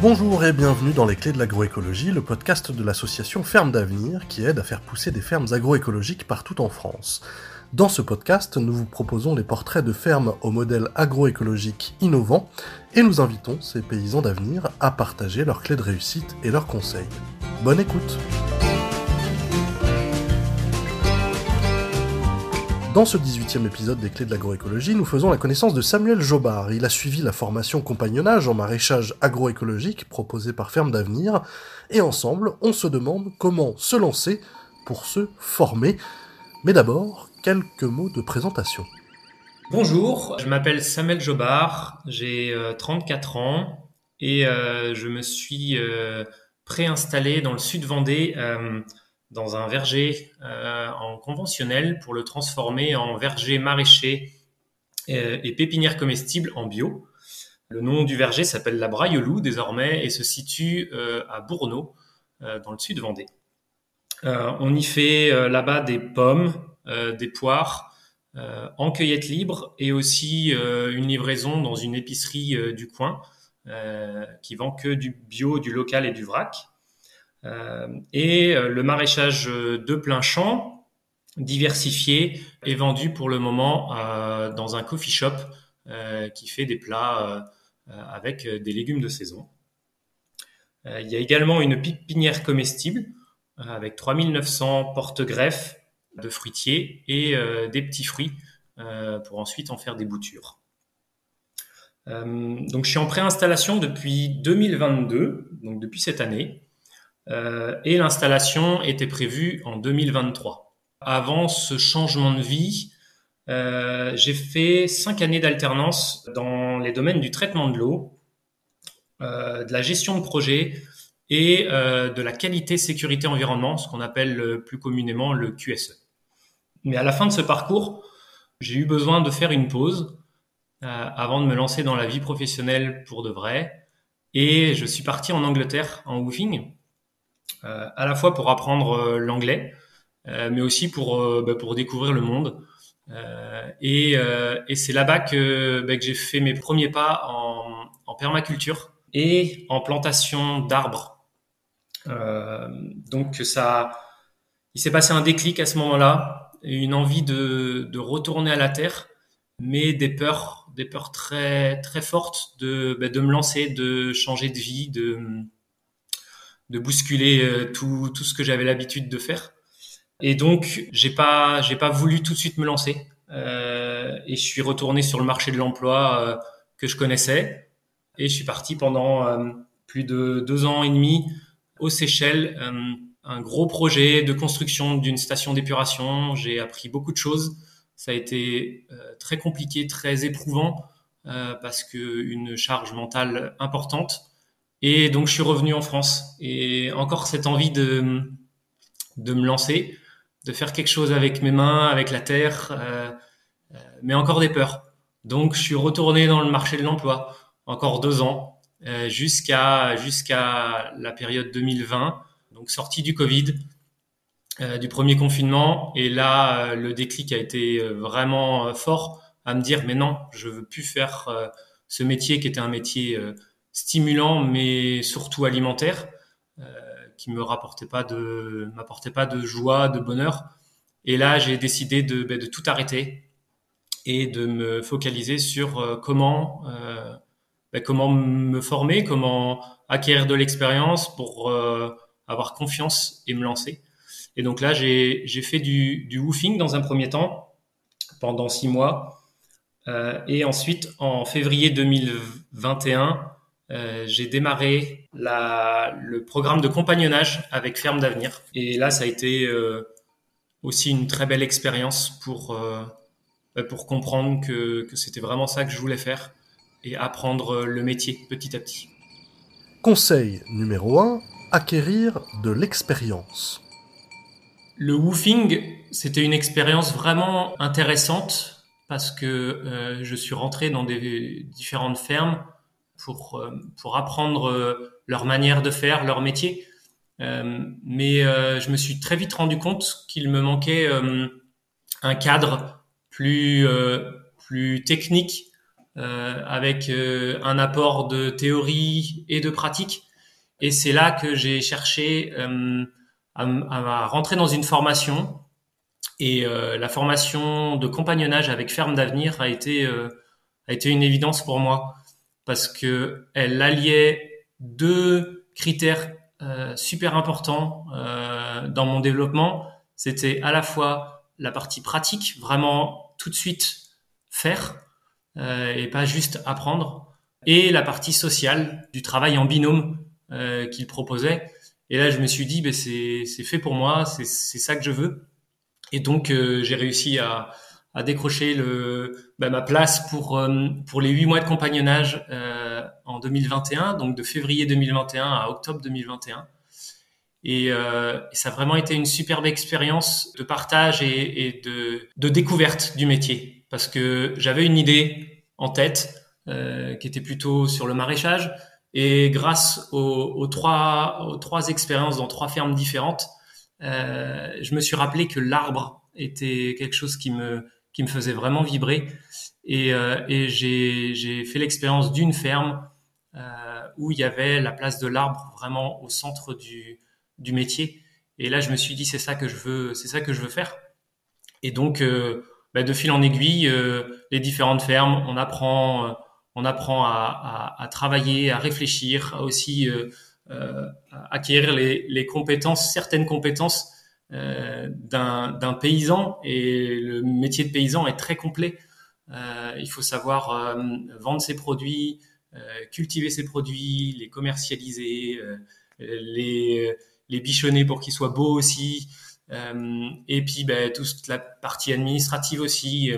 Bonjour et bienvenue dans Les Clés de l'agroécologie, le podcast de l'association Ferme d'Avenir qui aide à faire pousser des fermes agroécologiques partout en France. Dans ce podcast, nous vous proposons les portraits de fermes au modèle agroécologique innovant et nous invitons ces paysans d'avenir à partager leurs clés de réussite et leurs conseils. Bonne écoute Dans ce 18e épisode des Clés de l'agroécologie, nous faisons la connaissance de Samuel Jobard. Il a suivi la formation compagnonnage en maraîchage agroécologique proposée par Ferme d'Avenir, et ensemble, on se demande comment se lancer pour se former. Mais d'abord, quelques mots de présentation. Bonjour, je m'appelle Samuel Jobard, j'ai 34 euh, ans et euh, je me suis euh, préinstallé dans le sud Vendée dans un verger en conventionnel pour le transformer en verger maraîcher et pépinière comestible en bio. Le nom du verger s'appelle la Braillelou désormais et se situe à Bourneau dans le sud Vendée. on y fait là-bas des pommes, euh, des poires euh, en cueillette libre et aussi euh, une livraison dans une épicerie du coin qui vend que du bio, du local et du vrac. Et le maraîchage de plein champ, diversifié, est vendu pour le moment dans un coffee shop qui fait des plats avec des légumes de saison. il y a également une pépinière comestible avec 3900 porte-greffes de fruitiers et euh, des petits fruits euh, pour ensuite en faire des boutures. Euh, donc je suis en préinstallation depuis 2022, donc depuis cette année, et l'installation était prévue en 2023. Avant ce changement de vie, j'ai fait cinq années d'alternance dans les domaines du traitement de l'eau, de la gestion de projet et de la qualité sécurité environnement, ce qu'on appelle plus communément le QSE. Mais à la fin de ce parcours, j'ai eu besoin de faire une pause euh, avant de me lancer dans la vie professionnelle pour de vrai. Et je suis parti en Angleterre en woofing, euh, à la fois pour apprendre euh, l'anglais, mais aussi pour, bah, pour découvrir le monde. et, et c'est là-bas que, bah, que j'ai fait mes premiers pas en, en permaculture et en plantation d'arbres. donc ça, il s'est passé un déclic à ce moment-là une envie de, de, retourner à la terre, mais des peurs, des peurs très très fortes de, bah, de me lancer, de changer de vie, de, de bousculer euh, tout, tout ce que j'avais l'habitude de faire. Et donc j'ai pas j'ai pas voulu tout de suite me lancer euh, et je suis retourné sur le marché de l'emploi euh, que je connaissais et je suis parti pendant euh, plus de deux ans et demi aux Seychelles un gros projet de construction d'une station d'épuration. J'ai appris beaucoup de choses. Ça a été euh, très compliqué, très éprouvant euh, parce que une charge mentale importante. Et donc je suis revenu en France et encore cette envie de de me lancer, de faire quelque chose avec mes mains, avec la terre, euh, mais encore des peurs. Donc je suis retourné dans le marché de l'emploi encore deux ans jusqu'à jusqu'à la période 2020 donc sorti du Covid, euh, du premier confinement, et là, euh, le déclic a été euh, vraiment fort à me dire, mais non, je veux plus faire ce métier qui était un métier stimulant, mais surtout alimentaire, qui me rapportait pas de, m'apportait pas de joie, de bonheur. Et là, j'ai décidé de, ben, de, tout arrêter et de me focaliser sur comment, ben, comment me former, comment acquérir de l'expérience pour avoir confiance et me lancer. Et donc là, j'ai fait du, du woofing dans un premier temps, pendant six mois. Euh, et ensuite, en février 2021, euh, j'ai démarré la, le programme de compagnonnage avec Ferme d'Avenir. Et là, ça a été euh, aussi une très belle expérience pour, euh, bah, pour comprendre que, que c'était vraiment ça que je voulais faire et apprendre le métier petit à petit. Conseil numéro 1, acquérir de l'expérience. Le woofing, c'était une expérience vraiment intéressante parce que euh, je suis rentré dans des différentes fermes pour, euh, pour apprendre euh, leur manière de faire, leur métier. mais je me suis très vite rendu compte qu'il me manquait un cadre plus, plus technique avec un apport de théorie et de pratique. Et c'est là que j'ai cherché à, à, rentrer dans une formation. Et la formation de compagnonnage avec Ferme d'avenir a été a été une évidence pour moi parce que elle alliait deux critères euh, super importants euh, dans mon développement. C'était à la fois la partie pratique, vraiment tout de suite faire euh, et pas juste apprendre, et la partie sociale du travail en binôme qu'il proposait. Et là, je me suis dit, ben, c'est fait pour moi, c'est ça que je veux. Et donc, j'ai réussi à, à décrocher le, bah, ma place pour, euh, pour les huit mois de compagnonnage euh, en 2021, donc de février 2021 à octobre 2021. Et, euh, ça a vraiment été une superbe expérience de partage et, de, de, découverte du métier, parce que j'avais une idée en tête euh, qui était plutôt sur le maraîchage, et grâce aux, aux, trois, aux trois expériences dans trois fermes différentes, euh, je me suis rappelé que l'arbre était quelque chose qui me qui me faisait vraiment vibrer. Et, euh, j'ai fait l'expérience d'une ferme euh, où il y avait la place de l'arbre vraiment au centre du, métier. Et là, je me suis dit, c'est ça que je veux, c'est ça que je veux faire. Et donc, euh, bah, de fil en aiguille, les différentes fermes, on apprend, on apprend à, travailler, à réfléchir, à aussi acquérir les, compétences, certaines compétences d'un paysan et le métier de paysan est très complet. Euh, il faut savoir euh, vendre ses produits, cultiver ses produits, les commercialiser, les, les bichonner pour qu'ils soient beaux aussi. et puis ben, toute la partie administrative aussi,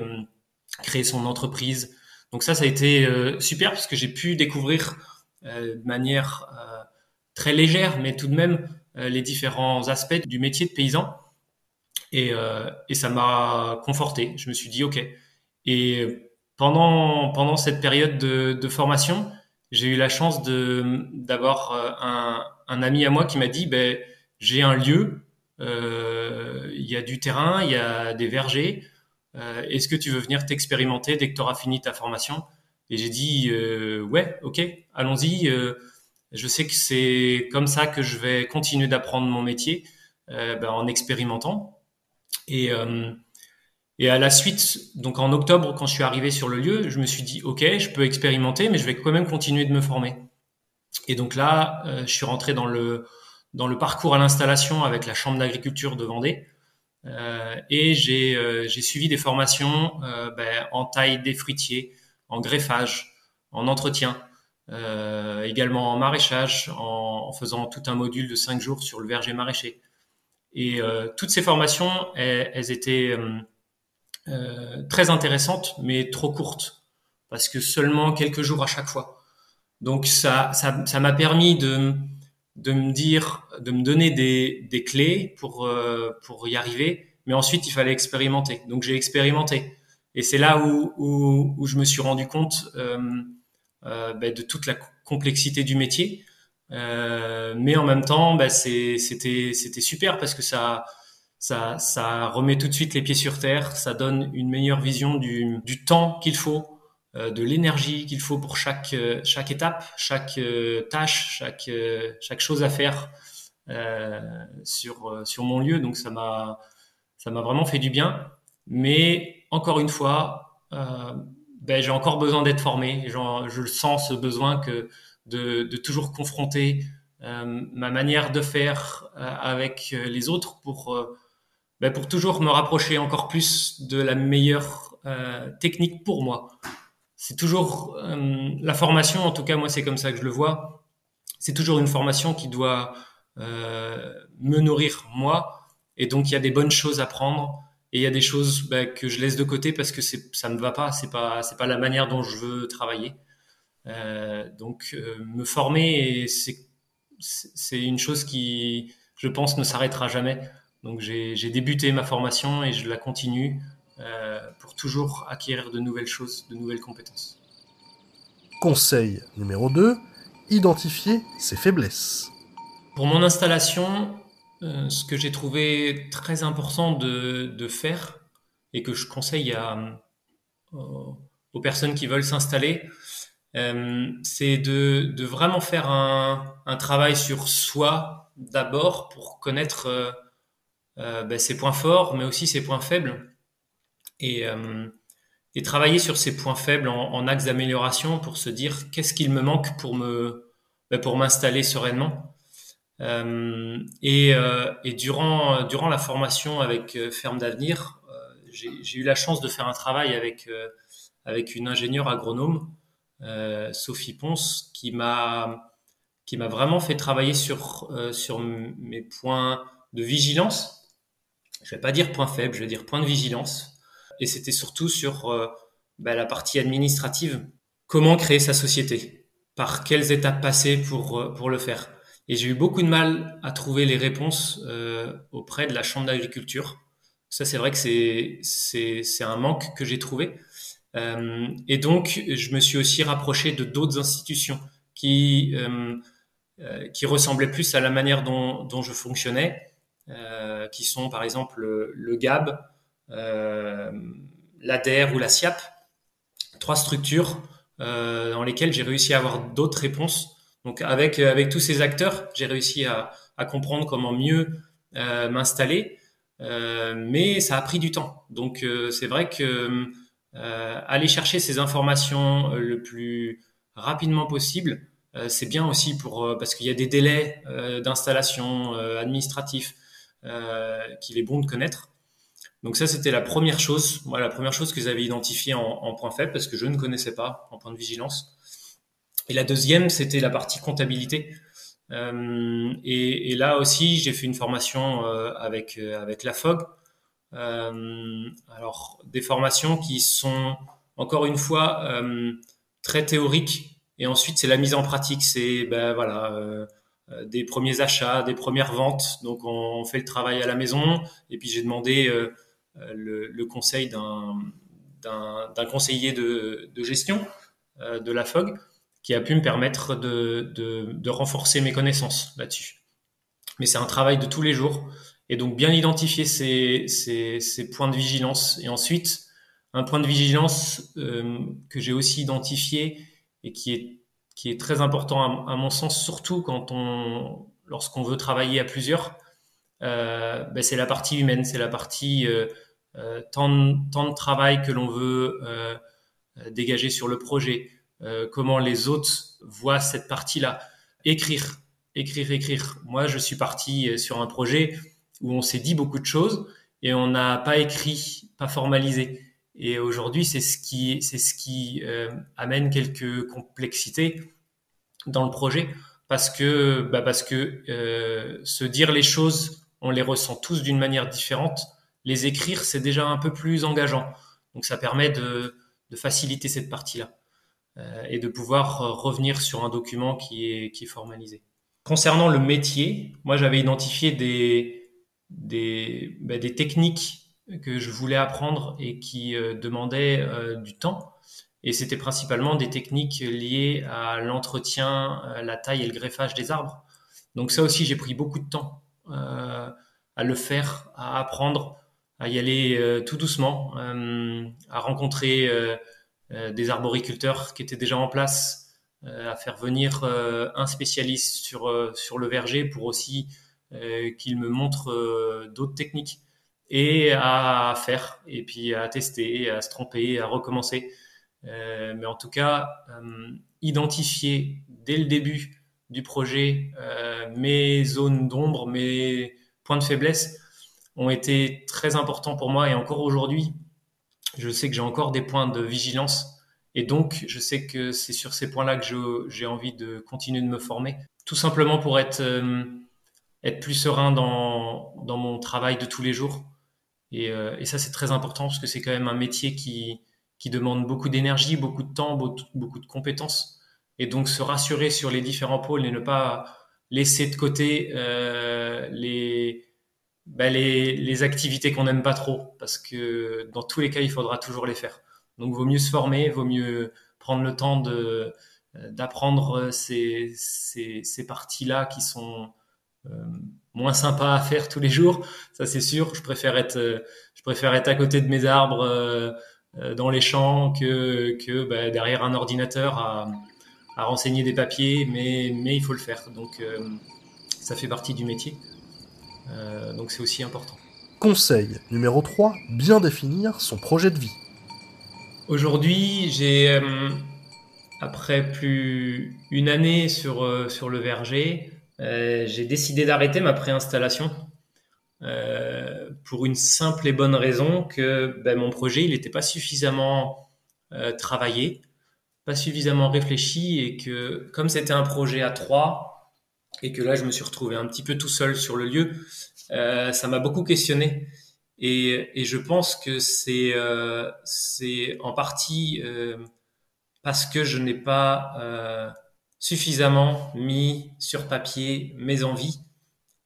créer son entreprise. Donc ça, ça a été super parce que j'ai pu découvrir de manière très légère, mais tout de même euh, les différents aspects du métier de paysan. Et, euh, et ça m'a conforté. Je me suis dit, OK. Et pendant, pendant cette période de, formation, j'ai eu la chance d'avoir euh, un, un, ami à moi qui m'a dit, ben, j'ai un lieu, euh, il y a du terrain, il y a des vergers. Euh, Est-ce que tu veux venir t'expérimenter dès que tu auras fini ta formation? Et j'ai dit, euh, ouais, ok, allons-y. Je sais que c'est comme ça que je vais continuer d'apprendre mon métier, euh, ben, en expérimentant. Et, euh, et à la suite, donc en octobre, quand je suis arrivé sur le lieu, je me suis dit, OK, je peux expérimenter, mais je vais quand même continuer de me former. Et donc là, euh, je suis rentré dans le, dans le parcours à l'installation avec la Chambre d'agriculture de Vendée. Euh, et j'ai suivi des formations ben, en taille des fruitiers, en greffage, en entretien. Euh, également en maraîchage, en, faisant tout un module de cinq jours sur le verger maraîcher. Et euh, toutes ces formations, elles, étaient euh, très intéressantes, mais trop courtes, parce que seulement quelques jours à chaque fois. Donc ça, ça, m'a permis de, de me dire, de me donner des, des clés pour pour y arriver, mais ensuite il fallait expérimenter. Donc j'ai expérimenté, et c'est là où, où, je me suis rendu compte bah, de toute la complexité du métier. Euh, mais en même temps, bah, c'était super parce que ça ça ça remet tout de suite les pieds sur terre, ça donne une meilleure vision du, du temps qu'il faut, euh, de l'énergie qu'il faut pour chaque chaque étape, chaque tâche, chaque chaque chose à faire sur sur mon lieu. Donc ça m'a ça m'a vraiment fait du bien. Mais encore une fois, euh, ben, j'ai encore besoin d'être formé. Je sens ce besoin que de, toujours confronter euh, ma manière de faire euh, avec euh, les autres pour, ben, pour toujours me rapprocher encore plus de la meilleure technique pour moi. C'est toujours la formation, en tout cas moi c'est comme ça que je le vois. C'est toujours une formation qui doit me nourrir moi, et donc il y a des bonnes choses à prendre et il y a des choses bah, que je laisse de côté parce que ça me va pas c'est pas c'est pas la manière dont je veux travailler. Euh, donc euh, me former c'est c'est une chose qui je pense ne s'arrêtera jamais. Donc j'ai débuté ma formation et je la continue euh, pour toujours acquérir de nouvelles choses de nouvelles compétences. Conseil numéro 2 identifier ses faiblesses. Pour mon installation euh, ce que j'ai trouvé très important de, faire et que je conseille euh, aux personnes qui veulent s'installer, c'est de, vraiment faire un, travail sur soi d'abord pour connaître ben, ses points forts, mais aussi ses points faibles. Et, travailler sur ces points faibles en, axe d'amélioration pour se dire qu'est-ce qu'il me manque pour ben, pour m'installer sereinement. Euh, et, euh, et, durant durant la formation avec euh, Ferme d'avenir, euh, j'ai eu la chance de faire un travail avec avec une ingénieure agronome, Sophie Ponce, qui m'a vraiment fait travailler sur sur mes points de vigilance. Je vais pas dire points faibles, je vais dire points de vigilance et c'était surtout sur euh, bah, la partie administrative. Comment créer sa société? Par quelles étapes passer pour, euh, pour le faire? Et j'ai eu beaucoup de mal à trouver les réponses euh, auprès de la Chambre d'agriculture. Ça, c'est vrai que c'est, un manque que j'ai trouvé. Euh, et donc, je me suis aussi rapproché de d'autres institutions qui, euh, qui ressemblaient plus à la manière dont, je fonctionnais, qui sont par exemple le, le GAB, l'ADER ou la SIAP, trois structures dans lesquelles j'ai réussi à avoir d'autres réponses. Donc avec avec tous ces acteurs, j'ai réussi à, à, comprendre comment mieux euh, m'installer, mais ça a pris du temps. Donc c'est vrai que aller chercher ces informations le plus rapidement possible, c'est bien aussi pour parce qu'il y a des délais d'installation administratifs qu'il est bon de connaître. Donc ça, c'était la première chose, moi, la première chose que j'avais identifiée en, en, point faible parce que je ne connaissais pas en point de vigilance. Et la deuxième, c'était la partie comptabilité. Euh, et, là aussi, j'ai fait une formation euh, avec euh, avec la FOG. Alors des formations qui sont encore une fois très théoriques et ensuite c'est la mise en pratique. C'est ben voilà des premiers achats, des premières ventes. Donc on, fait le travail à la maison et puis j'ai demandé le, conseil d'un conseiller de, de gestion de la FOG qui a pu me permettre de, de, renforcer mes connaissances là-dessus. Mais c'est un travail de tous les jours. Et donc bien identifier ces, ces, points de vigilance. Et ensuite, un point de vigilance euh, que j'ai aussi identifié et qui est, qui est très important à, mon sens, surtout quand on, lorsqu'on veut travailler à plusieurs, euh, ben c'est la partie humaine, c'est la partie euh, euh, temps, de, travail que l'on veut dégager sur le projet, euh, comment les autres voient cette partie-là. Écrire, écrire, écrire. Moi, je suis parti sur un projet où on s'est dit beaucoup de choses et on n'a pas écrit, pas formalisé. Et aujourd'hui, c'est ce qui, c'est ce qui euh, amène quelques complexités dans le projet parce que, bah parce que euh, se dire les choses on les ressent tous d'une manière différente. Les écrire, c'est déjà un peu plus engageant. Donc ça permet de, de faciliter cette partie-là euh, et de pouvoir euh, revenir sur un document qui est, qui est formalisé. Concernant le métier, moi j'avais identifié des, des, des techniques que je voulais apprendre et qui euh, demandaient euh, du temps. Et c'était principalement des techniques liées à l'entretien, euh, la taille et le greffage des arbres. Donc ça aussi, j'ai pris beaucoup de temps euh, à le faire, à apprendre, à y aller euh, tout doucement, euh, à rencontrer des arboriculteurs qui étaient déjà en place, à faire venir un spécialiste sur, le verger pour aussi qu'il me montre d'autres techniques et à faire et puis à tester, à se tromper, à recommencer. Euh, mais en tout cas, euh, identifier dès le début du projet, euh, mes zones d'ombre, mes points de faiblesse ont été très importants pour moi et encore aujourd'hui, je sais que j'ai encore des points de vigilance et donc je sais que c'est sur ces points-là que j'ai envie de continuer de me former, tout simplement pour être euh, être plus serein dans dans mon travail de tous les jours. Et, euh, et ça c'est très important parce que c'est quand même un métier qui qui demande beaucoup d'énergie, beaucoup de temps, beaucoup, beaucoup de compétences. Et donc se rassurer sur les différents pôles et ne pas laisser de côté euh, les, bah les, les activités qu'on n'aime pas trop, parce que dans tous les cas, il faudra toujours les faire. Donc, vaut mieux se former, vaut mieux prendre le temps de d'apprendre ces, ces, ces parties-là qui sont euh, moins sympas à faire tous les jours. Ça, c'est sûr. Je préfère être, je préfère être à côté de mes arbres. Euh, dans les champs que, que bah, derrière un ordinateur à, à, renseigner des papiers, mais, mais il faut le faire. Donc ça fait partie du métier. Donc c'est aussi important. Conseil numéro 3, bien définir son projet de vie. Aujourd'hui, j'ai, après plus une année sur, sur le verger, j'ai décidé d'arrêter ma préinstallation euh, pour une simple et bonne raison que ben, mon projet il n'était pas suffisamment euh, travaillé, pas suffisamment réfléchi et que comme c'était un projet à trois et que là je me suis retrouvé un petit peu tout seul sur le lieu, euh, ça m'a beaucoup questionné et, je pense que c'est euh, en partie euh, parce que je n'ai pas suffisamment mis sur papier mes envies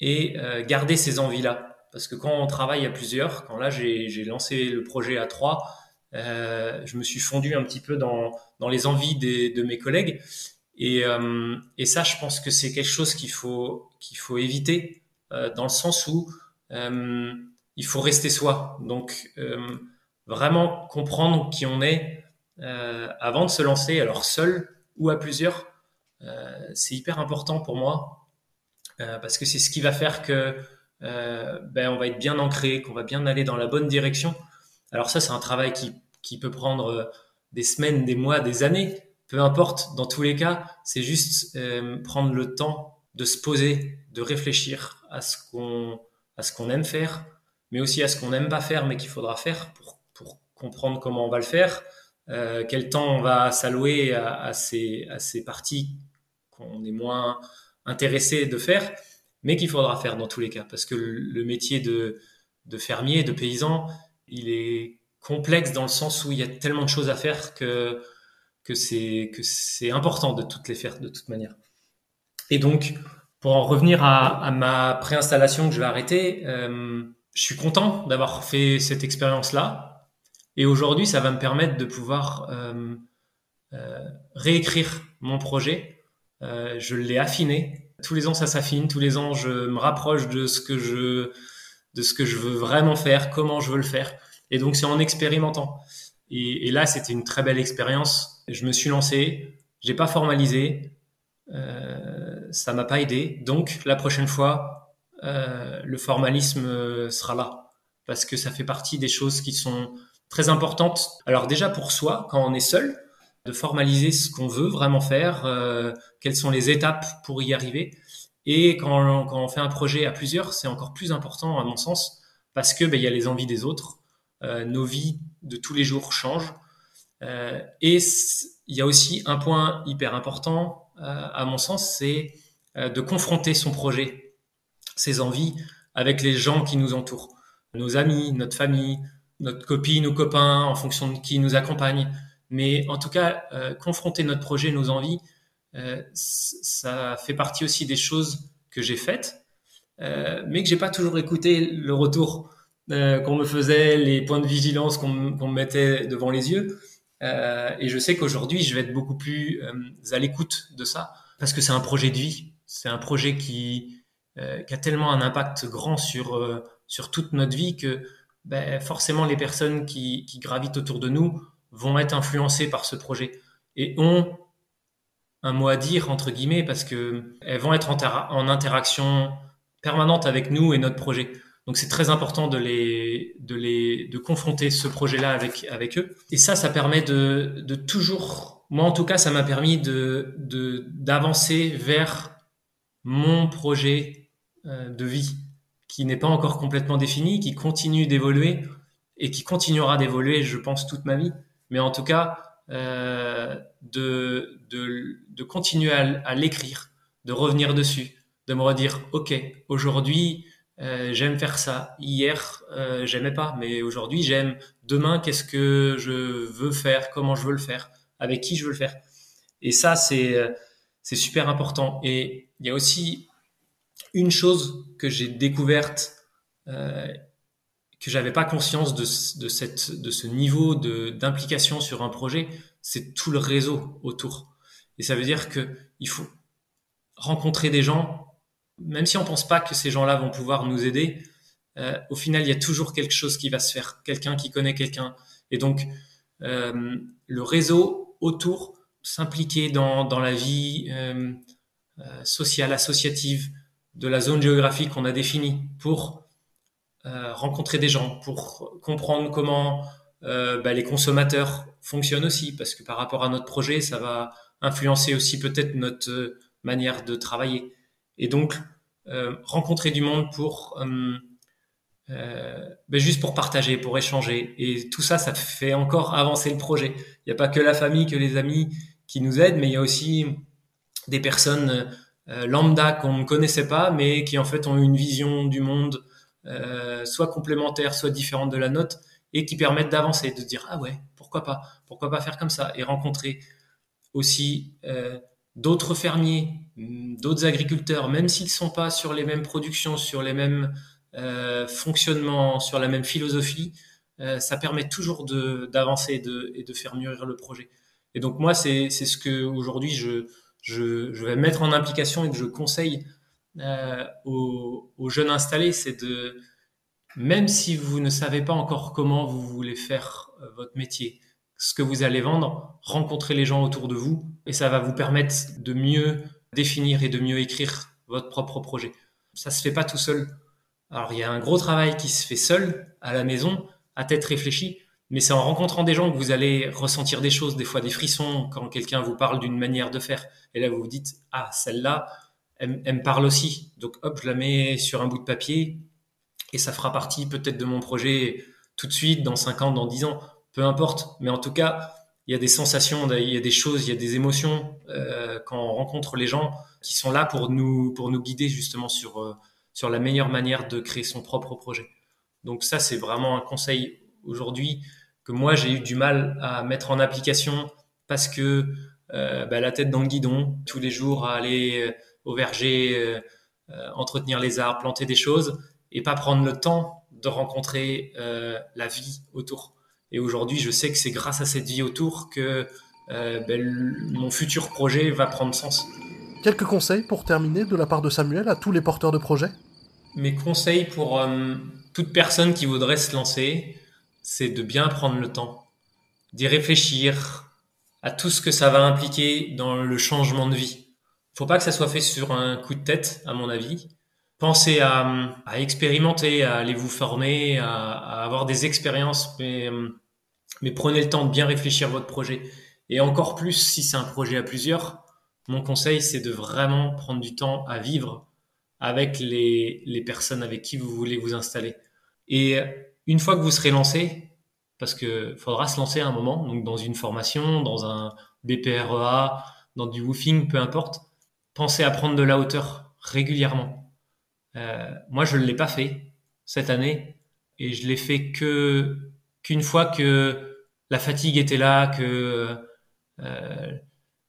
et garder ces envies-là. Parce que quand on travaille à plusieurs, quand là j'ai lancé le projet à trois, je me suis fondu un petit peu dans, les envies de mes collègues. Et, euh, et, ça, je pense que c'est quelque chose qu'il faut, qu'il faut éviter, euh, dans le sens où euh, il faut rester soi. Donc, vraiment comprendre qui on est avant de se lancer, alors seul ou à plusieurs, c'est hyper important pour moi. Parce que c'est ce qui va faire que ben, on va être bien ancré, qu'on va bien aller dans la bonne direction. Alors ça, c'est un travail qui, qui peut prendre des semaines, des mois, des années, peu importe. Dans tous les cas, c'est juste euh, prendre le temps de se poser, de réfléchir à ce qu'on à ce qu'on aime faire, mais aussi à ce qu'on n'aime pas faire, mais qu'il faudra faire pour, pour comprendre comment on va le faire, euh, quel temps on va s'allouer à, ces, à ces parties qu'on est moins intéressé de faire, mais qu'il faudra faire dans tous les cas, parce que le, métier de, de fermier, de paysan, il est complexe dans le sens où il y a tellement de choses à faire que que c'est que c'est important de toutes les faire de toute manière. Et donc, pour en revenir à, ma préinstallation que je vais arrêter, euh, je suis content d'avoir fait cette expérience-là. Et aujourd'hui, ça va me permettre de pouvoir euh, euh, réécrire mon projet je l'ai affiné. Tous les ans, ça s'affine. Tous les ans, je me rapproche de ce que je, de ce que je veux vraiment faire, comment je veux le faire. Et donc, c'est en expérimentant. Et, et là, c'était une très belle expérience. Je me suis lancé. J'ai pas formalisé. Euh, ça m'a pas aidé. Donc, la prochaine fois, euh, le formalisme sera là parce que ça fait partie des choses qui sont très importantes. Alors déjà pour soi, quand on est seul, de formaliser ce qu'on veut vraiment faire, euh, quelles sont les étapes pour y arriver. Et quand on, quand on fait un projet à plusieurs, c'est encore plus important à mon sens, parce que ben, il y a les envies des autres, euh, nos vies de tous les jours changent. Euh, et il y a aussi un point hyper important, euh, à mon sens, c'est euh, de confronter son projet, ses envies, avec les gens qui nous entourent, nos amis, notre famille, notre copine ou copain, en fonction de qui nous accompagne. Mais en tout cas, euh, confronter notre projet, nos envies, euh, ça fait partie aussi des choses que j'ai faites, euh, mais que j'ai pas toujours écouté le retour euh, qu'on me faisait, les points de vigilance qu'on me mettait devant les yeux. Euh, et je sais qu'aujourd'hui, je vais être beaucoup plus à l'écoute de ça, parce que c'est un projet de vie, c'est un projet qui, a tellement un impact grand sur, sur toute notre vie que ben, forcément les personnes qui, qui gravitent autour de nous vont être influencées par ce projet et ont un mot à dire entre guillemets parce que elles vont être en, interaction permanente avec nous et notre projet. Donc c'est très important de les de les de confronter ce projet-là avec avec eux. Et ça, ça permet de de toujours, moi en tout cas, ça m'a permis de de d'avancer vers mon projet euh, de vie qui n'est pas encore complètement défini, qui continue d'évoluer et qui continuera d'évoluer, je pense, toute ma vie mais en tout cas, euh, de, de, de, continuer à, à l'écrire, de revenir dessus, de me redire, OK, aujourd'hui, euh, j'aime faire ça. Hier, euh, j'aimais pas, mais aujourd'hui, j'aime. Demain, qu'est-ce que je veux faire? Comment je veux le faire? Avec qui je veux le faire? Et ça, c'est euh, c'est super important. Et il y a aussi une chose que j'ai découverte euh, que j'avais pas conscience de, cette, de ce niveau d'implication sur un projet, c'est tout le réseau autour. Et ça veut dire que il faut rencontrer des gens, même si on pense pas que ces gens-là vont pouvoir nous aider, euh, au final, il y a toujours quelque chose qui va se faire, quelqu'un qui connaît quelqu'un. Et donc, le réseau autour, s'impliquer dans, la vie sociale, associative de la zone géographique qu'on a définie pour rencontrer des gens, pour comprendre comment bah, les consommateurs fonctionnent aussi, parce que par rapport à notre projet, ça va influencer aussi peut-être notre manière de travailler. Et donc, euh, rencontrer du monde pour euh, euh, ben juste pour partager, pour échanger. Et tout ça, ça fait encore avancer le projet. Il n'y a pas que la famille, que les amis qui nous aident, mais il y a aussi des personnes lambda qu'on ne connaissait pas, mais qui en fait ont une vision du monde soit complémentaire, soit différente de la nôtre, et qui permettent d'avancer, de dire ah ouais, pourquoi pas, pourquoi pas faire comme ça, et rencontrer aussi d'autres fermiers, mm, d'autres agriculteurs, même s'ils ne sont pas sur les mêmes productions, sur les mêmes euh, fonctionnements, sur la même philosophie, euh, ça permet toujours d'avancer et de faire mûrir le projet. Et donc moi, c'est ce que aujourd'hui je, je, vais mettre en implication et que je conseille euh, aux, aux, jeunes installés, c'est de, même si vous ne savez pas encore comment vous voulez faire votre métier, ce que vous allez vendre, rencontrer les gens autour de vous et ça va vous permettre de mieux définir et de mieux écrire votre propre projet. Ça se fait pas tout seul. Alors il y a un gros travail qui se fait seul à la maison, à tête réfléchie, mais c'est en rencontrant des gens que vous allez ressentir des choses, des fois des frissons quand quelqu'un vous parle d'une manière de faire. Et là vous vous dites ah celle-là, elle, elle me parle aussi. Donc hop, je la mets sur un bout de papier et ça fera partie peut-être de mon projet tout de suite, dans 5 ans, dans 10 ans peu importe. Mais en tout cas, il y a des sensations, il y a des choses, il y a des émotions euh, quand on rencontre les gens qui sont là pour nous, pour nous guider justement sur, euh, sur la meilleure manière de créer son propre projet. Donc ça, c'est vraiment un conseil aujourd'hui que moi, j'ai eu du mal à mettre en application parce que euh, bah, la tête dans le guidon, tous les jours à aller au verger, entretenir les arbres, planter des choses et pas prendre le temps de rencontrer la vie autour. Et aujourd'hui, je sais que c'est grâce à cette vie autour que euh, ben, mon futur projet va prendre sens. Quelques conseils pour terminer de la part de Samuel à tous les porteurs de projets? Mes conseils pour euh, toute personne qui voudrait se lancer, c'est de bien prendre le temps, d'y réfléchir à tout ce que ça va impliquer dans le changement de vie. Faut pas que ça soit fait sur un coup de tête, à mon avis. Pensez à, expérimenter, à aller vous former, à, à avoir des expériences, mais euh, mais prenez le temps de bien réfléchir votre projet. Et encore plus si c'est un projet à plusieurs, mon conseil, c'est de vraiment prendre du temps à vivre avec les, personnes avec qui vous voulez vous installer. Et une fois que vous serez lancé, parce que faudra se lancer à un moment, donc dans une formation, dans un BPREA, dans du woofing, peu importe, pensez à prendre de la hauteur régulièrement. Euh, moi, je ne l'ai pas fait cette année et je l'ai fait que qu'une fois que la fatigue était là, que euh,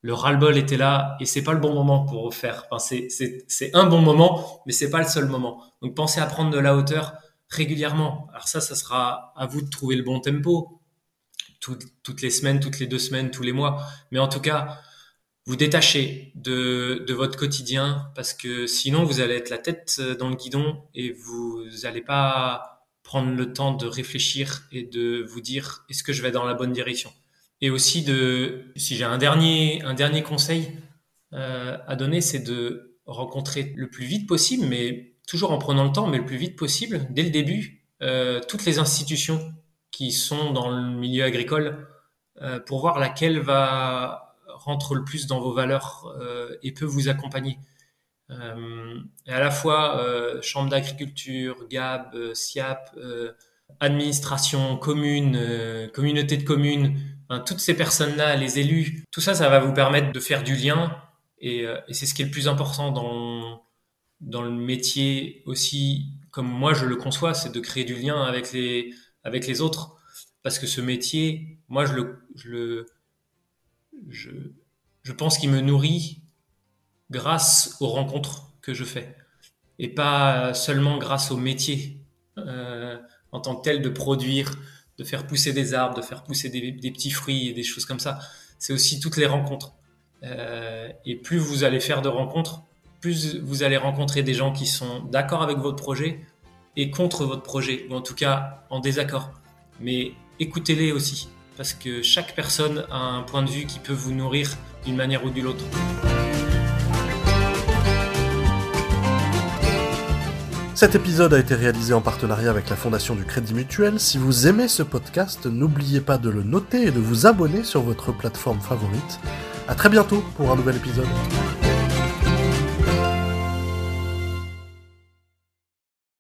le ras-le-bol était là, et c'est pas le bon moment pour faire. C'est un bon moment, mais c'est pas le seul moment. Donc pensez à prendre de la hauteur régulièrement. Alors ça, ça sera à vous de trouver le bon tempo, toutes les semaines, toutes les deux semaines, tous les mois. Mais en tout cas, vous détachez de, de, votre quotidien parce que sinon vous allez être la tête dans le guidon et vous n'allez pas prendre le temps de réfléchir et de vous dire est-ce que je vais dans la bonne direction? Et aussi de, si j'ai un dernier, conseil euh, à donner, c'est de rencontrer le plus vite possible, mais toujours en prenant le temps, mais le plus vite possible, dès le début, euh, toutes les institutions qui sont dans le milieu agricole euh, pour voir laquelle va rentre le plus dans vos valeurs et peut vous accompagner. Euh, et à la fois euh, chambre d'agriculture, GAB, euh, SIAP, administration, commune, communauté de communes, toutes ces personnes-là, les élus, tout ça, ça va vous permettre de faire du lien. Et, c'est ce qui est le plus important dans, dans le métier aussi, comme moi je le conçois, c'est de créer du lien avec les, avec les autres. Parce que ce métier, moi je le, je je, je pense qu'il me nourrit grâce aux rencontres que je fais et pas seulement grâce au métier euh, en tant que tel de produire, de faire pousser des arbres, de faire pousser des, petits fruits et des choses comme ça. C'est aussi toutes les rencontres. Euh, et plus vous allez faire de rencontres, plus vous allez rencontrer des gens qui sont d'accord avec votre projet et contre votre projet, ou en tout cas en désaccord. Mais écoutez-les aussi. parce que chaque personne a un point de vue qui peut vous nourrir d'une manière ou d'une autre. Cet épisode a été réalisé en partenariat avec la Fondation du Crédit Mutuel. Si vous aimez ce podcast, n'oubliez pas de le noter et de vous abonner sur votre plateforme favorite. À très bientôt pour un nouvel épisode.